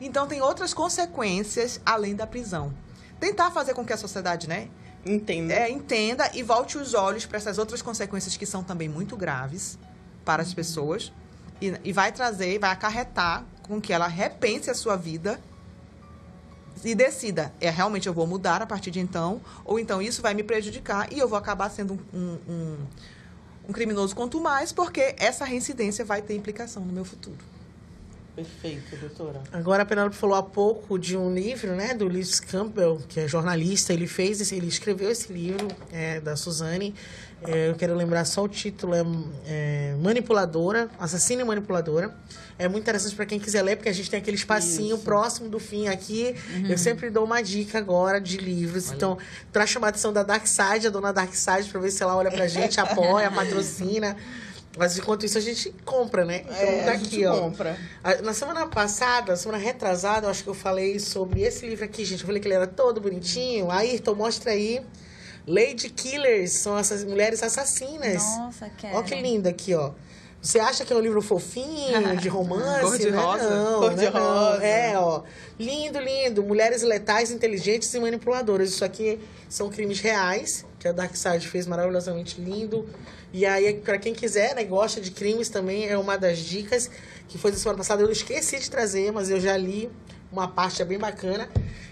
Então, tem outras consequências além da prisão. Tentar fazer com que a sociedade, né, Entendo. é, entenda e volte os olhos para essas outras consequências que são também muito graves para as pessoas. E, e vai trazer, vai acarretar com que ela repense a sua vida e decida, é realmente eu vou mudar a partir de então, ou então isso vai me prejudicar e eu vou acabar sendo um, um, um, criminoso quanto mais, porque essa reincidência vai ter implicação no meu futuro. Perfeito, doutora. Agora a Penélope falou há pouco de um livro, né, do Lewis Campbell, que é jornalista. Ele fez, esse, ele escreveu esse livro é, da Suzane. É, eu quero lembrar só o título é, é Manipuladora, Assassina e Manipuladora. É muito interessante para quem quiser ler, porque a gente tem aquele espacinho Isso. próximo do fim aqui. Eu sempre dou uma dica agora de livros. Então, para chamar a atenção da Dark Side, a dona Dark Side, para ver se ela olha pra gente, apoia, patrocina. Mas enquanto isso a gente compra, né? Então É, tá a gente aqui, ó. compra. Na semana passada, na semana retrasada, eu acho que eu falei sobre esse livro aqui, gente. Eu falei que ele era todo bonitinho. Ayrton, mostra aí. Lady Killers, são essas mulheres assassinas. Nossa, quero. Olha que lindo aqui, ó. Você acha que é um livro fofinho, de romance? Cor de né? rosa. Não, Cor de? Não. rosa. É, ó. Lindo, lindo. Mulheres letais, inteligentes e manipuladoras. Isso aqui são crimes reais, que a Dark Side fez maravilhosamente lindo. E aí, pra quem quiser, né, gosta de crimes também, é uma das dicas que foi da semana passada. Eu esqueci de trazer, mas eu já li uma parte é bem bacana.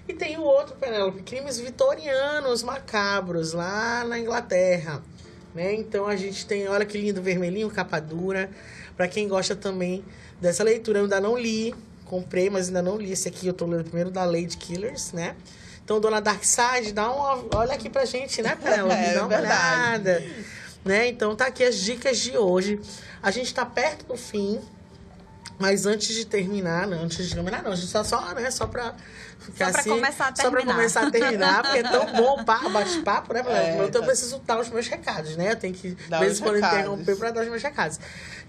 E tem o outro, Penélope, crimes vitorianos macabros, lá na Inglaterra. Né? Então a gente tem, olha que lindo, vermelhinho, capa dura. Pra quem gosta também dessa leitura, eu ainda não li, comprei, mas ainda não li. Esse aqui eu tô lendo primeiro da Lady Killers, né? Então, dona Darkseid, dá uma. Olha aqui pra gente, né, Penélope? É, dá uma verdade. olhada. Né? Então tá aqui as dicas de hoje. A gente tá perto do fim. Mas antes de terminar, não, antes de terminar, não, a gente só, só, né, só pra ficar Só pra assim. começar a Só pra terminar. começar a terminar, porque é tão bom o papo, bate-papo, né? É, então eu tá. preciso dar os meus recados, né? Eu tenho que, Dá de vez em quando, interromper pra dar os meus recados.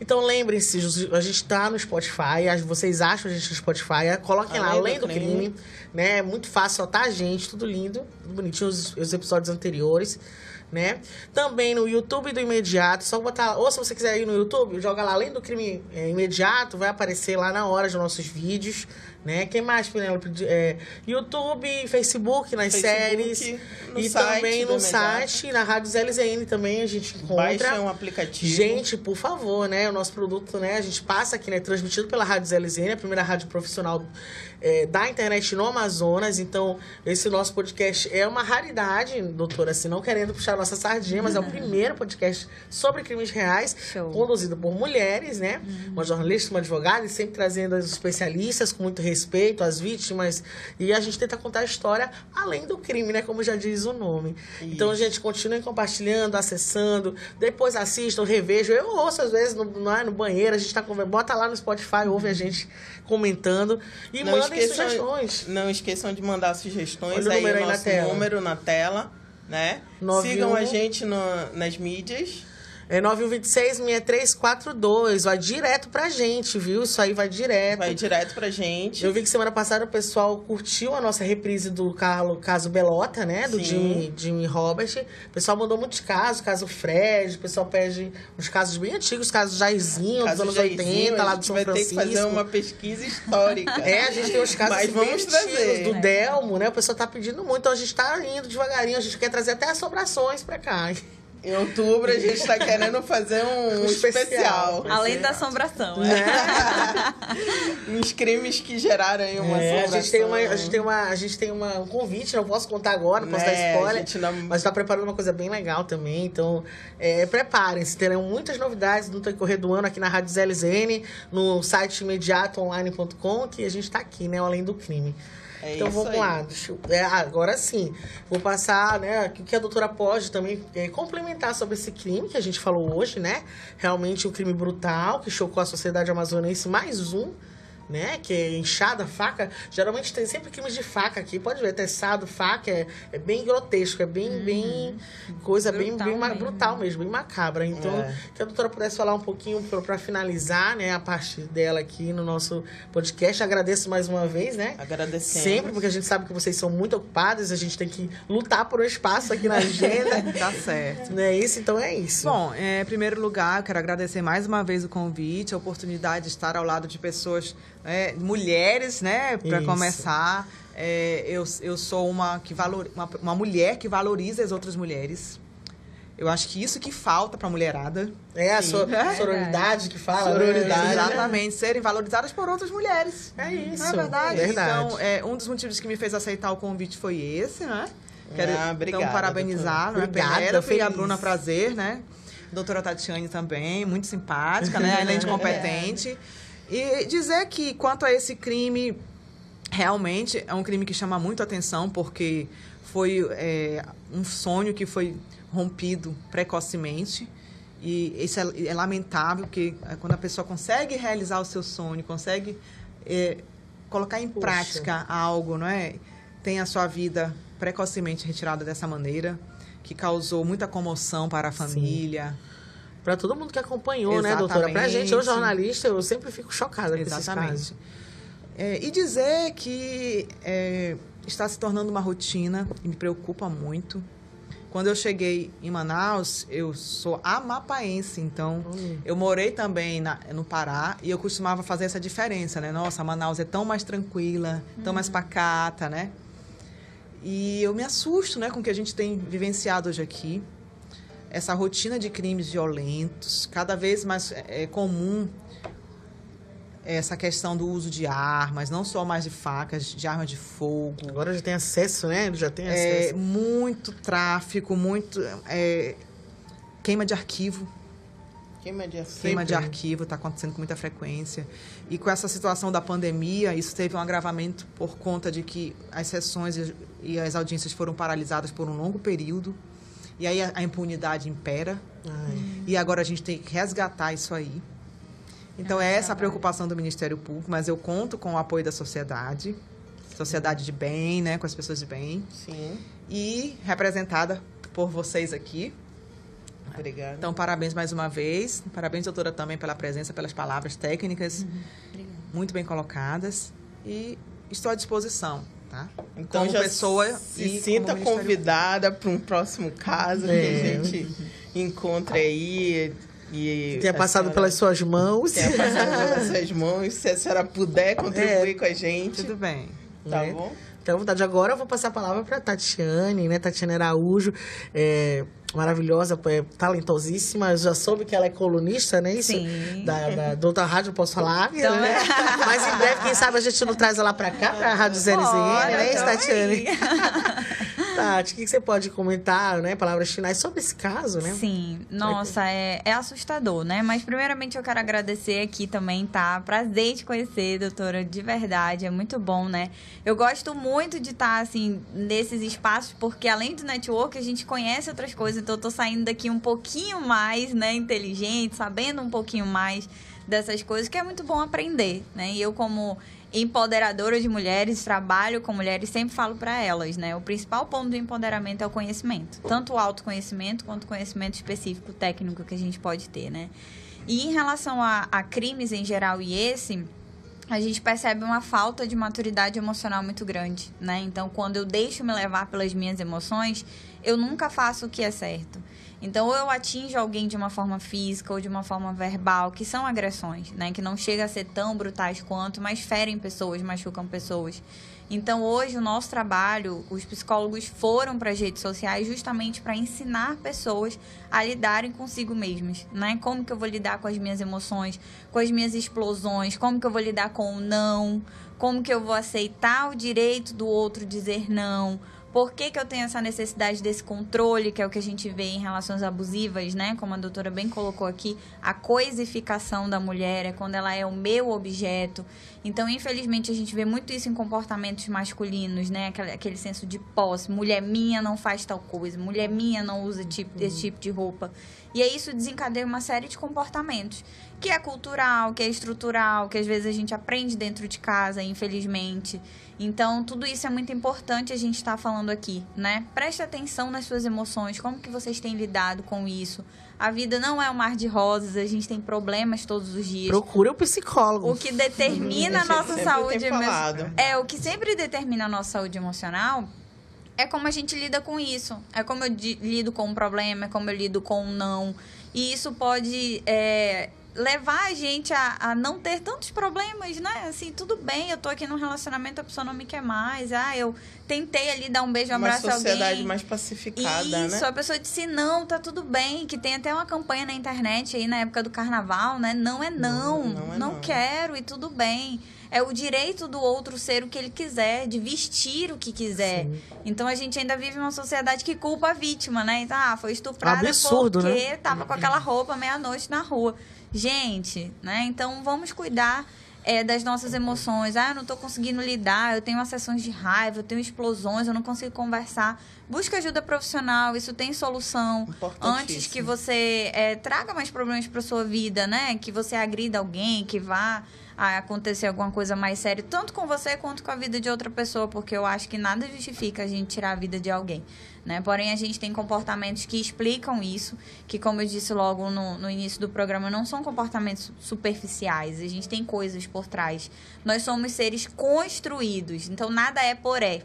Então lembrem-se, a gente tá no Spotify, as- vocês acham a gente no Spotify, coloquem lá, Além do do crime, crime. né? É muito fácil, ó, tá a gente, tudo lindo, tudo bonitinho, os, os episódios anteriores. Né? Também no YouTube do Imediato, só botar. Ou se você quiser ir no YouTube, joga lá além do crime é, imediato, vai aparecer lá na hora dos nossos vídeos. Né? Quem mais, Penélope? É, YouTube, Facebook, nas Facebook, séries. e também no site, na Rádio ZLZN também a gente encontra. Baixa um aplicativo. Gente, por favor, né? O nosso produto, né? A gente passa aqui, né? Transmitido pela Rádio ZLZN, a primeira rádio profissional é, da internet no Amazonas. Então, esse nosso podcast é uma raridade, doutora, assim, não querendo puxar a nossa sardinha, mas é o primeiro podcast sobre crimes reais, Show. conduzido por mulheres, né? Uma jornalista, uma advogada, e sempre trazendo os especialistas com muito respeito, as vítimas. E a gente tenta contar a história além do crime, né? Como já diz o nome. Então, gente, continuem compartilhando, acessando. Depois assistam, revejam. Eu ouço às vezes no, no, no banheiro, a gente tá conversando. Bota lá no Spotify, ouve a gente comentando. E Não mandem esqueçam, sugestões. não esqueçam de mandar sugestões Olha o aí, o aí na nosso tela. número na tela, né? 91. Sigam a gente no- nas mídias. É 9126-6342. Vai direto pra gente, viu? Isso aí vai direto. Vai direto pra gente. Eu vi que semana passada o pessoal curtiu a nossa reprise do Carlo, caso Belota, né? Do Sim. Jimmy, Jimmy Robert. O pessoal mandou muitos casos, caso Fred, o pessoal pede uns casos bem antigos, caso Jairzinho, Caso dos anos Jairzinho, 80, lá a do gente São vai Francisco. ter que fazer uma pesquisa histórica. É, a gente tem os casos Mas bem vamos antigos, trazer. do Delmo, né? O pessoal tá pedindo muito, então a gente tá indo devagarinho, a gente quer trazer até assombrações pra cá. Em outubro a gente tá querendo fazer um, Um especial. especial. Além da assombração, né? Uns crimes que geraram aí uma É, a gente tem, uma, a assombração. gente tem, uma, a gente tem uma, um convite, não posso contar agora, não posso Né, dar a spoiler. gente não- Mas está preparando uma coisa bem legal também. Então, é, preparem-se. Terão muitas novidades no decorrer do ano aqui na Rádio ZLZN, no site imediatoonline.com, que a gente está aqui, né? Além do crime. É então vamos aí. lá. Eu- é, agora sim. Vou passar, né? O que a doutora pode também é, complementar sobre esse crime que a gente falou hoje, né? Realmente um crime brutal que chocou a sociedade amazonense. Mais um. Né? Que é enxada, faca. Geralmente tem sempre crimes de faca aqui. Pode ver, teçado, faca. É, é bem grotesco. É bem, bem. Coisa bem, Brutal bem ma- mesmo. brutal mesmo, bem macabra. Então, É. que a doutora pudesse falar um pouquinho para finalizar, né? A parte dela aqui no nosso podcast. Agradeço mais uma vez, né? Agradecemos. Sempre, porque a gente sabe que vocês são muito ocupados, a gente tem que lutar por um espaço aqui na agenda. Tá certo. não é isso? Então é isso. Bom, é, em primeiro lugar, eu quero agradecer mais uma vez o convite, a oportunidade de estar ao lado de pessoas, é, mulheres, né, para começar. É, eu, eu sou uma, que valor, uma, uma mulher que valoriza as outras mulheres. Eu acho que isso que falta para a mulherada. é a so- É sororidade que fala. Sororidade. Né? Exatamente, serem valorizadas por outras mulheres. É isso. Não é verdade? Verdade. Então, é, um dos motivos que me fez aceitar o convite foi esse, né? Quero Ah, obrigada, então parabenizar, né? Obrigada, e a. Bruna Prazer, né? Doutora Tatiane também, muito simpática, né? Além de competente. E dizer que, quanto a esse crime, realmente é um crime que chama muito atenção, porque foi é, um sonho que foi rompido precocemente. E isso é, é, lamentável, porque é, quando a pessoa consegue realizar o seu sonho, consegue é, colocar em Poxa. prática algo, não é? Tem a sua vida precocemente retirada dessa maneira, que causou muita comoção para a família. Para todo mundo que acompanhou, Exatamente. né, doutora? Para a gente, eu jornalista, eu sempre fico chocada com Exatamente. esses casos. É, e dizer que é, está se tornando uma rotina me preocupa muito. Quando eu cheguei em Manaus, eu sou amapaense, então hum. eu morei também na, no Pará e eu costumava fazer essa diferença, né? Nossa, Manaus é tão mais tranquila, tão mais hum. pacata, né? E eu me assusto, né, com o que a gente tem vivenciado hoje aqui. Essa rotina de crimes violentos, cada vez mais é, é comum essa questão do uso de armas, não só mais de facas, de armas de fogo. Agora já tem acesso, né? Já tem acesso. É, muito tráfico, muito é, queima de arquivo. Queima de arquivo. Queima de arquivo está acontecendo com muita frequência. E com essa situação da pandemia, isso teve um agravamento por conta de que as sessões e as audiências foram paralisadas por um longo período. E aí a, a impunidade impera. Ai. E agora a gente tem que resgatar isso aí. Então, é essa a preocupação do Ministério Público, mas eu conto com o apoio da sociedade, sociedade de bem, né, com as pessoas de bem. Sim. E representada por vocês aqui. Obrigada. Então, parabéns mais uma vez. Parabéns, doutora, também pela presença, pelas palavras técnicas uhum. muito bem colocadas. E estou à disposição, tá? Então, como pessoa se sinta convidada para um próximo caso é. que a é. gente encontre aí e tenha passado senhora, pelas suas mãos. Tenha passado pelas suas mãos. Se a senhora puder contribuir é, com a gente. Tudo bem. Tá né? bom? Então, vontade. Agora eu vou passar a palavra para Tatiane, né? Tatiane Araújo, é, maravilhosa, é, talentosíssima. Eu já soube que ela é colunista, né? Isso, Sim. Da, da, da outra rádio, posso falar? Então, né? Mas em breve, quem sabe, a gente não traz ela para cá, para a Rádio ZLZN, né, Tatiane? Tati, o que você pode comentar, né? Palavras finais sobre esse caso, né? Sim, nossa, é, é assustador, né? Mas primeiramente eu quero agradecer aqui também, tá? Prazer te conhecer, doutora, de verdade, é muito bom, né? Eu gosto muito de estar, assim, nesses espaços, porque além do network, a gente conhece outras coisas, então eu tô saindo daqui um pouquinho mais, né, inteligente, sabendo um pouquinho mais dessas coisas, que é muito bom aprender, né? E eu, como empoderadora de mulheres, trabalho com mulheres, sempre falo para elas, né? O principal ponto do empoderamento é o conhecimento, tanto o autoconhecimento quanto o conhecimento específico técnico que a gente pode ter, né? E em relação a, a crimes em geral e esse, a gente percebe uma falta de maturidade emocional muito grande, né? Então, quando eu deixo me levar pelas minhas emoções, eu nunca faço o que é certo. Então, ou eu atinjo alguém de uma forma física ou de uma forma verbal, que são agressões, né? Que não chega a ser tão brutais quanto, mas ferem pessoas, machucam pessoas. Então, hoje, o nosso trabalho, os psicólogos foram para as redes sociais justamente para ensinar pessoas a lidarem consigo mesmas, né? Como que eu vou lidar com as minhas emoções, com as minhas explosões, como que eu vou lidar com o não, como que eu vou aceitar o direito do outro dizer não, por que, que eu tenho essa necessidade desse controle, que é o que a gente vê em relações abusivas, né? Como a doutora bem colocou aqui, a coisificação da mulher é quando ela é o meu objeto. Então, infelizmente, a gente vê muito isso em comportamentos masculinos, né? Aquele, aquele senso de posse. Mulher minha não faz tal coisa, mulher minha não usa tipo, esse tipo de roupa. E aí isso desencadeia uma série de comportamentos, que é cultural, que é estrutural, que às vezes a gente aprende dentro de casa, infelizmente. Então, tudo isso é muito importante a gente estar tá falando aqui, né? Preste atenção nas suas emoções, como que vocês têm lidado com isso. A vida não é um mar de rosas, a gente tem problemas todos os dias. Procure o um psicólogo. O que determina a nossa saúde emocional. É, o que sempre determina a nossa saúde emocional é como a gente lida com isso. É como eu lido com um problema, é como eu lido com um não. E isso pode é, levar a gente a, a não ter tantos problemas, né? Assim, tudo bem, eu tô aqui num relacionamento, a pessoa não me quer mais. Ah, eu tentei ali dar um beijo, um abraço a alguém. Uma sociedade mais pacificada, Isso, né? Isso, a pessoa disse, não, tá tudo bem. Que tem até uma campanha na internet aí, na época do carnaval, né? Não é não, não, não, é não, não. quero e tudo bem. É o direito do outro ser o que ele quiser, de vestir o que quiser. Sim. Então a gente ainda vive uma sociedade que culpa a vítima, né? Então, ah, foi estuprada Absurdo, porque né? tava com aquela roupa meia-noite na rua. Gente, né? Então vamos cuidar é, das nossas emoções. Ah, eu não estou conseguindo lidar, eu tenho acessões de raiva, eu tenho explosões, eu não consigo conversar. Busque ajuda profissional, isso tem solução. Antes que você é, traga mais problemas para sua vida, né? Que você agrida alguém, que vá a acontecer alguma coisa mais séria, tanto com você quanto com a vida de outra pessoa, porque eu acho que nada justifica a gente tirar a vida de alguém. Né? Porém, a gente tem comportamentos que explicam isso, que, como eu disse logo no, no início do programa, não são comportamentos superficiais, a gente tem coisas por trás. Nós somos seres construídos, então nada é por é,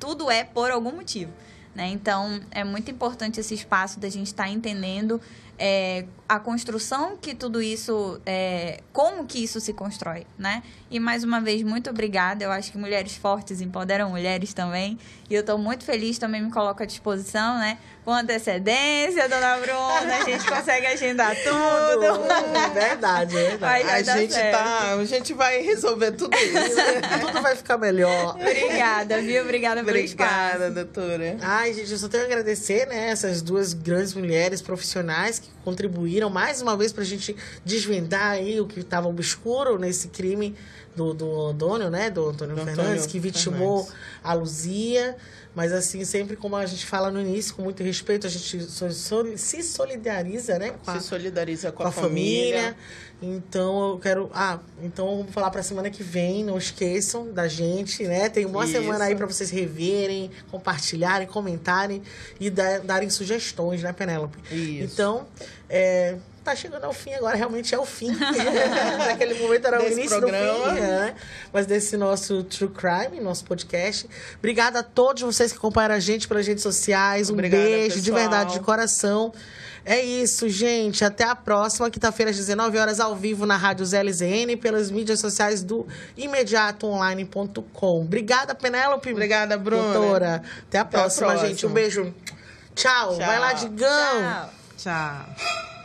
tudo é por algum motivo. Né? Então, é muito importante esse espaço da gente estar tá entendendo é, a construção que tudo isso, é, como que isso se constrói, né? E mais uma vez, muito obrigada. Eu acho que mulheres fortes empoderam mulheres também. E eu estou muito feliz, também me coloco à disposição, né? Com antecedência, dona Bruna, a gente consegue agendar tudo. verdade, verdade. a gente tá, a gente vai resolver tudo isso. tudo vai ficar melhor. Obrigada, viu? Obrigada pelo Obrigada, doutora. Ai, gente, eu só tenho a agradecer, né, essas duas grandes mulheres profissionais que contribuíram mais uma vez para a gente desvendar aí o que estava obscuro nesse crime do, do Antônio, né? Do Antônio do Fernandes, Antônio que vitimou Fernandes. a Luzia. Mas assim, sempre como a gente fala no início, com muito respeito, a gente se solidariza, né? A, se solidariza com, com a, família. família. Então eu quero. Ah, então vamos falar para semana que vem. Não esqueçam da gente, né? Tem uma Isso. semana aí para vocês reverem, compartilharem, comentarem e dar, darem sugestões, né, Penélope? Isso. Então, é, tá chegando ao fim agora, realmente é o fim. Naquele momento era desse o início programa. do fim, né? Mas desse nosso True Crime, nosso podcast. Obrigada a todos vocês que acompanharam a gente pelas redes sociais. Um Obrigada, beijo, pessoal. de verdade, de coração. É isso, gente. Até a próxima, quinta-feira, às 19 horas, ao vivo na Rádio ZLZN, pelas mídias sociais do imediatoonline.com. Obrigada, Penélope. Obrigada, Bruna. Doutora. Até a, Até próxima, a próxima, gente. Um beijo. Tchau. Tchau. Vai lá, Digão. Tchau. Tchau.